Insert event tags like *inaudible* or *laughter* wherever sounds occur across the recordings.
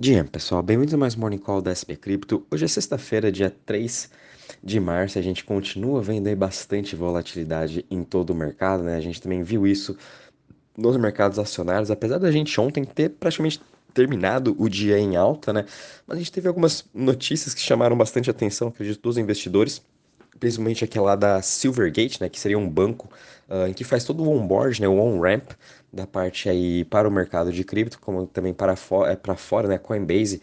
Dia, pessoal, bem-vindos a mais Morning Call da SB Cripto. Hoje é sexta-feira, dia 3 de março, a gente continua vendo aí bastante volatilidade em todo o mercado, né? A gente também viu isso nos mercados acionários, apesar da gente ontem ter praticamente terminado o dia em alta, né? Mas a gente teve algumas notícias que chamaram bastante atenção, acredito, dos investidores principalmente aquela da Silvergate, né, que seria um banco uh, em que faz todo o onboard, né, o on-ramp da parte aí para o mercado de cripto, como também para, fo é, para fora, né, Coinbase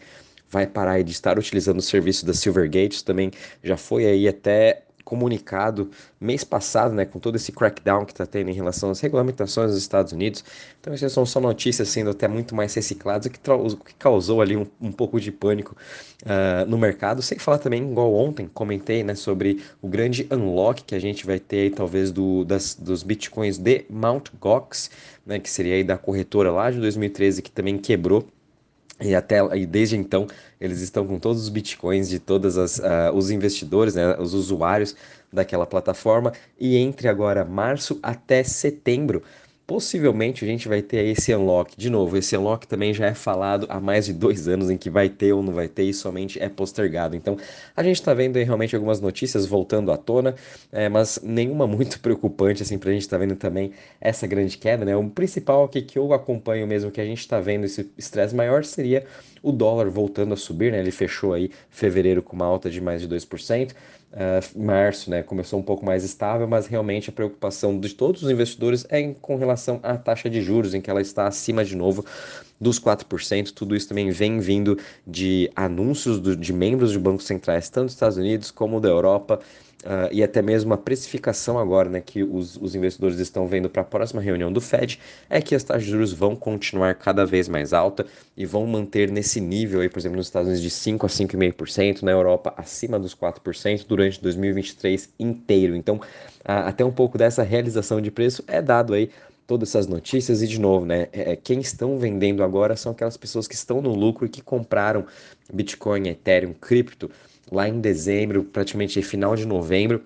vai parar de estar utilizando o serviço da Silvergate, também já foi aí até comunicado mês passado, né, com todo esse crackdown que está tendo em relação às regulamentações dos Estados Unidos. Então, essas são só notícias sendo até muito mais recicladas, o que, que causou ali um, um pouco de pânico uh, no mercado. Sem falar também, igual ontem, comentei né, sobre o grande unlock que a gente vai ter, talvez, do, das, dos bitcoins de Mt. Gox, né, que seria aí da corretora lá de 2013, que também quebrou e até e desde então eles estão com todos os bitcoins de todos uh, os investidores, né, os usuários daquela plataforma. E entre agora março até setembro, possivelmente a gente vai ter esse unlock. De novo, esse unlock também já é falado há mais de dois anos em que vai ter ou não vai ter e somente é postergado. Então a gente está vendo aí realmente algumas notícias voltando à tona, é, mas nenhuma *laughs* muito preocupante assim para a gente estar tá vendo também essa grande queda. Né? O principal aqui que eu acompanho mesmo que a gente está vendo esse estresse maior seria o dólar voltando a subir, né? Ele fechou aí fevereiro com uma alta de mais de 2%. Uh, março, né, começou um pouco mais estável, mas realmente a preocupação de todos os investidores é em, com relação à taxa de juros, em que ela está acima de novo dos 4%. Tudo isso também vem vindo de anúncios do, de membros de bancos centrais, tanto dos Estados Unidos como da Europa, Uh, e até mesmo a precificação agora né, que os, os investidores estão vendo para a próxima reunião do Fed é que as taxas de juros vão continuar cada vez mais alta e vão manter nesse nível, aí, por exemplo, nos Estados Unidos de 5% a 5,5%, na Europa acima dos 4% durante 2023 inteiro. Então, uh, até um pouco dessa realização de preço é dado aí todas essas notícias e de novo, né, é, é, quem estão vendendo agora são aquelas pessoas que estão no lucro e que compraram Bitcoin, Ethereum, cripto lá em dezembro, praticamente final de novembro,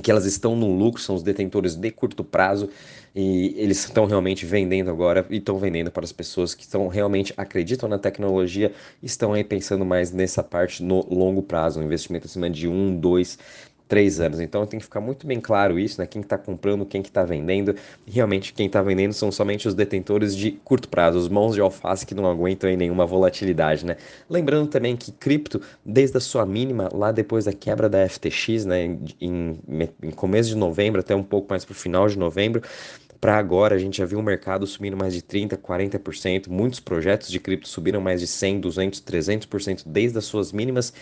que elas estão no lucro, são os detentores de curto prazo e eles estão realmente vendendo agora e estão vendendo para as pessoas que estão realmente acreditam na tecnologia, estão aí pensando mais nessa parte no longo prazo, um investimento acima de um, dois três anos. Então tem que ficar muito bem claro isso, né? Quem está comprando, quem que está vendendo. realmente quem está vendendo são somente os detentores de curto prazo, os mãos de alface que não aguentam em nenhuma volatilidade, né? Lembrando também que cripto, desde a sua mínima, lá depois da quebra da FTX, né? Em, em começo de novembro até um pouco mais para o final de novembro, para agora, a gente já viu o mercado subindo mais de 30%, 40%. Muitos projetos de cripto subiram mais de 100%, 200%, 300% desde as suas mínimas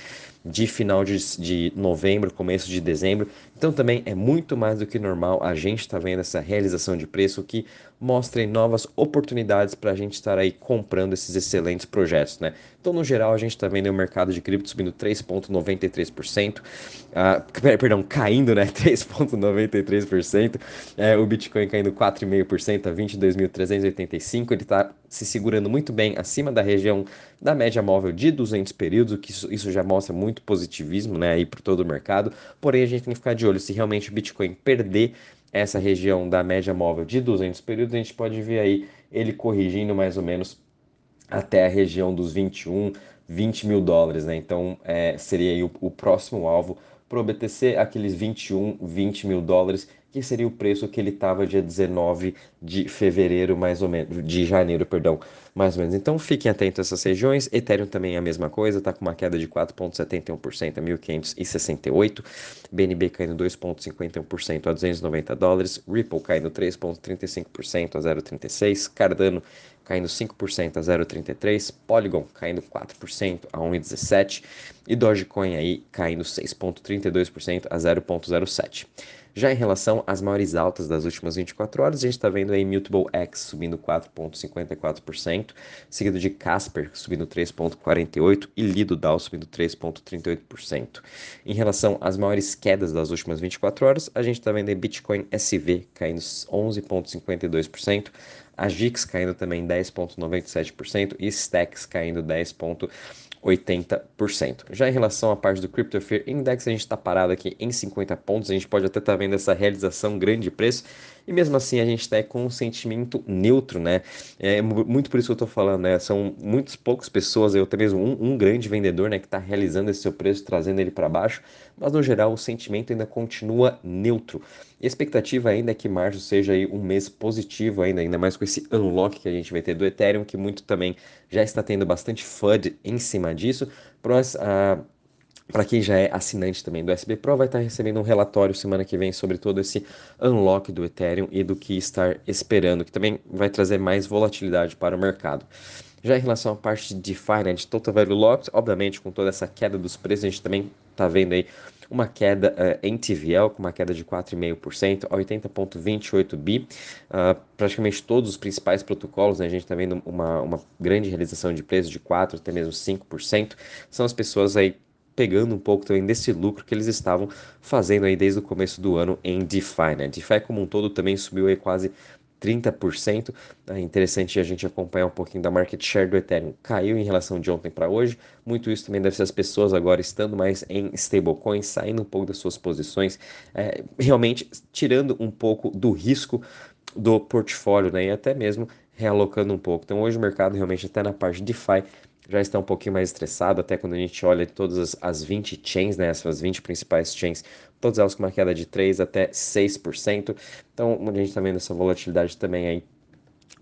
de final de, de novembro, começo de dezembro. Então também é muito mais do que normal a gente estar tá vendo essa realização de preço que mostra novas oportunidades para a gente estar aí comprando esses excelentes projetos, né? Então no geral a gente está vendo o mercado de cripto subindo 3,93%, uh, perdão, caindo, né? *laughs* 3,93%, é, o Bitcoin caindo 4,5% a 22.385, ele está se segurando muito bem acima da região da média móvel de 200 períodos, o que isso, isso já mostra muito positivismo né, aí para todo o mercado. Porém, a gente tem que ficar de olho se realmente o Bitcoin perder essa região da média móvel de 200 períodos, a gente pode ver aí ele corrigindo mais ou menos até a região dos 21, 20 mil dólares, né? Então é, seria o, o próximo alvo para o BTC, aqueles 21, 20 mil dólares que seria o preço que ele estava dia 19 de fevereiro, mais ou menos, de janeiro, perdão, mais ou menos. Então fiquem atentos a essas regiões. Ethereum também é a mesma coisa, está com uma queda de 4,71% a 1.568. BNB caindo 2,51% a 290 dólares. Ripple caindo 3,35% a 0,36. Cardano caindo 5% a 0,33, Polygon caindo 4% a 1,17 e Dogecoin aí caindo 6,32% a 0,07. Já em relação às maiores altas das últimas 24 horas, a gente está vendo aí Mutable X subindo 4,54%, seguido de Casper subindo 3,48% e Lido DAO subindo 3,38%. Em relação às maiores quedas das últimas 24 horas, a gente está vendo aí Bitcoin SV caindo 11,52%, a GIX caindo também 10,97% e Stacks caindo 10,80%. 80%. Já em relação à parte do Crypto Fear Index, a gente está parado aqui em 50 pontos. A gente pode até estar tá vendo essa realização grande de preço e mesmo assim a gente está com um sentimento neutro, né? É muito por isso que eu estou falando, né? São muitas poucas pessoas, eu até mesmo um, um grande vendedor, né, que está realizando esse seu preço, trazendo ele para baixo, mas no geral o sentimento ainda continua neutro. E a expectativa ainda é que março seja aí um mês positivo ainda, ainda mais com esse unlock que a gente vai ter do Ethereum, que muito também já está tendo bastante FUD em cima disso. Para quem já é assinante também do SB Pro, vai estar recebendo um relatório semana que vem sobre todo esse unlock do Ethereum e do que estar esperando, que também vai trazer mais volatilidade para o mercado. Já em relação à parte de DeFi, né, de Total Value Locked, obviamente com toda essa queda dos preços, a gente também está vendo aí uma queda uh, em TVL, com uma queda de 4,5% a 80,28 bi. Uh, praticamente todos os principais protocolos, né, a gente está vendo uma, uma grande realização de preços de 4% até mesmo 5%. São as pessoas aí pegando um pouco também desse lucro que eles estavam fazendo aí desde o começo do ano em DeFi, né? DeFi como um todo também subiu aí quase 30%. É interessante a gente acompanhar um pouquinho da market share do Ethereum. Caiu em relação de ontem para hoje. Muito isso também deve ser as pessoas agora estando mais em stablecoins, saindo um pouco das suas posições, é, realmente tirando um pouco do risco do portfólio, né? E até mesmo realocando um pouco. Então hoje o mercado realmente até na parte de DeFi já está um pouquinho mais estressado, até quando a gente olha todas as, as 20 chains, né, essas 20 principais chains, todas elas com uma queda de 3 até 6%. Então, a gente está vendo essa volatilidade também aí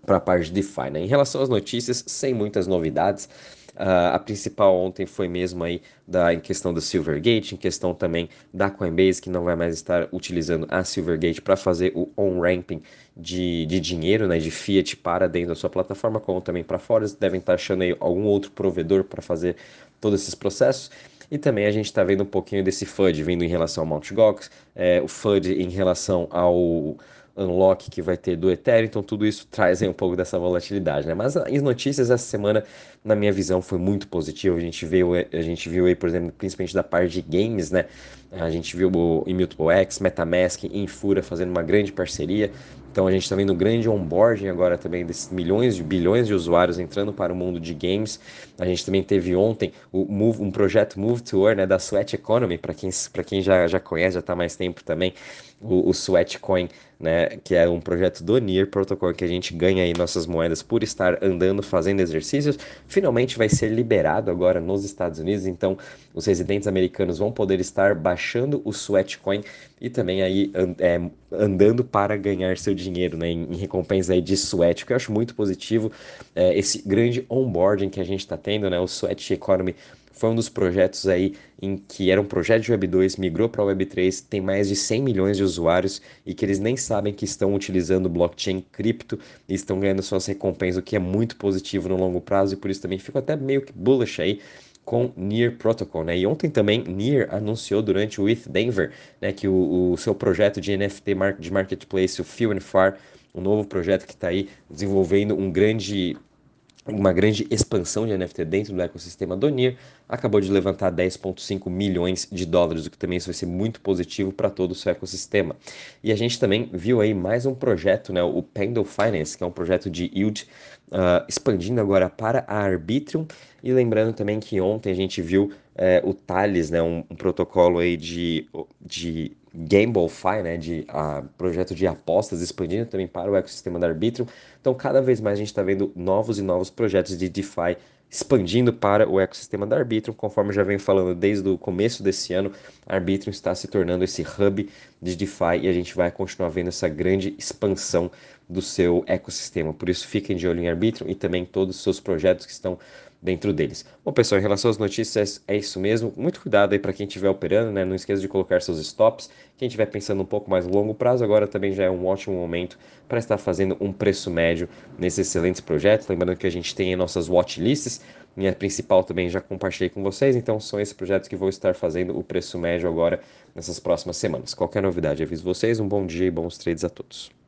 para a parte de DeFi. Né? Em relação às notícias, sem muitas novidades, Uh, a principal ontem foi mesmo aí da, em questão do Silvergate, em questão também da Coinbase, que não vai mais estar utilizando a Silvergate para fazer o on-ramping de, de dinheiro, né, de fiat para dentro da sua plataforma, como também para fora. Eles devem estar achando aí algum outro provedor para fazer todos esses processos. E também a gente está vendo um pouquinho desse FUD vindo em relação ao Mt. Gox, é, o FUD em relação ao unlock que vai ter do Ethereum, então tudo isso traz aí um pouco dessa volatilidade, né? Mas as notícias essa semana, na minha visão, foi muito positivo. A gente viu, a gente viu aí, por exemplo, principalmente da parte de games, né? A gente viu o Immutable X, MetaMask Infura fazendo uma grande parceria. Então a gente está vendo um grande onboarding agora também desses milhões de bilhões de usuários entrando para o mundo de games. A gente também teve ontem Move, um projeto Move to Earn né, da Sweat Economy, para quem, quem já, já conhece, já está mais tempo também, o, o Sweat Coin, né, que é um projeto do NIR Protocol que a gente ganha aí nossas moedas por estar andando, fazendo exercícios. Finalmente vai ser liberado agora nos Estados Unidos, então os residentes americanos vão poder estar baixando o Sweat Coin e também aí é, andando para ganhar seu dinheiro, né, em, em recompensa aí de sweat, que eu acho muito positivo, é, esse grande onboarding que a gente está tendo, né, o Sweat Economy foi um dos projetos aí em que era um projeto de Web 2, migrou para Web 3, tem mais de 100 milhões de usuários e que eles nem sabem que estão utilizando blockchain cripto e estão ganhando suas recompensas, o que é muito positivo no longo prazo e por isso também fico até meio que bullish aí com Near Protocol, né? E ontem também Near anunciou durante o ETH Denver, né, que o, o seu projeto de NFT de marketplace, o Few and Far, um novo projeto que está aí desenvolvendo um grande uma grande expansão de NFT dentro do ecossistema do NIR, acabou de levantar 10,5 milhões de dólares, o que também vai ser muito positivo para todo o seu ecossistema. E a gente também viu aí mais um projeto, né, o Pendle Finance, que é um projeto de yield, uh, expandindo agora para a Arbitrum, e lembrando também que ontem a gente viu uh, o Thales, né, um, um protocolo aí de, de GambleFi, né, de projeto de apostas expandindo também para o ecossistema da Arbitrum. Então, cada vez mais a gente está vendo novos e novos projetos de DeFi expandindo para o ecossistema da Arbitrum, conforme já venho falando desde o começo desse ano, a Arbitrum está se tornando esse hub de DeFi e a gente vai continuar vendo essa grande expansão do seu ecossistema. Por isso, fiquem de olho em Arbitrum e também todos os seus projetos que estão dentro deles. Bom, pessoal, em relação às notícias, é isso mesmo. Muito cuidado aí para quem estiver operando, né? Não esqueça de colocar seus stops. Quem estiver pensando um pouco mais longo prazo, agora também já é um ótimo momento para estar fazendo um preço médio nesses excelentes projetos. Lembrando que a gente tem nossas watchlists. Minha principal também já compartilhei com vocês, então são esses projetos que vou estar fazendo o preço médio agora nessas próximas semanas. Qualquer novidade, aviso vocês. Um bom dia e bons trades a todos.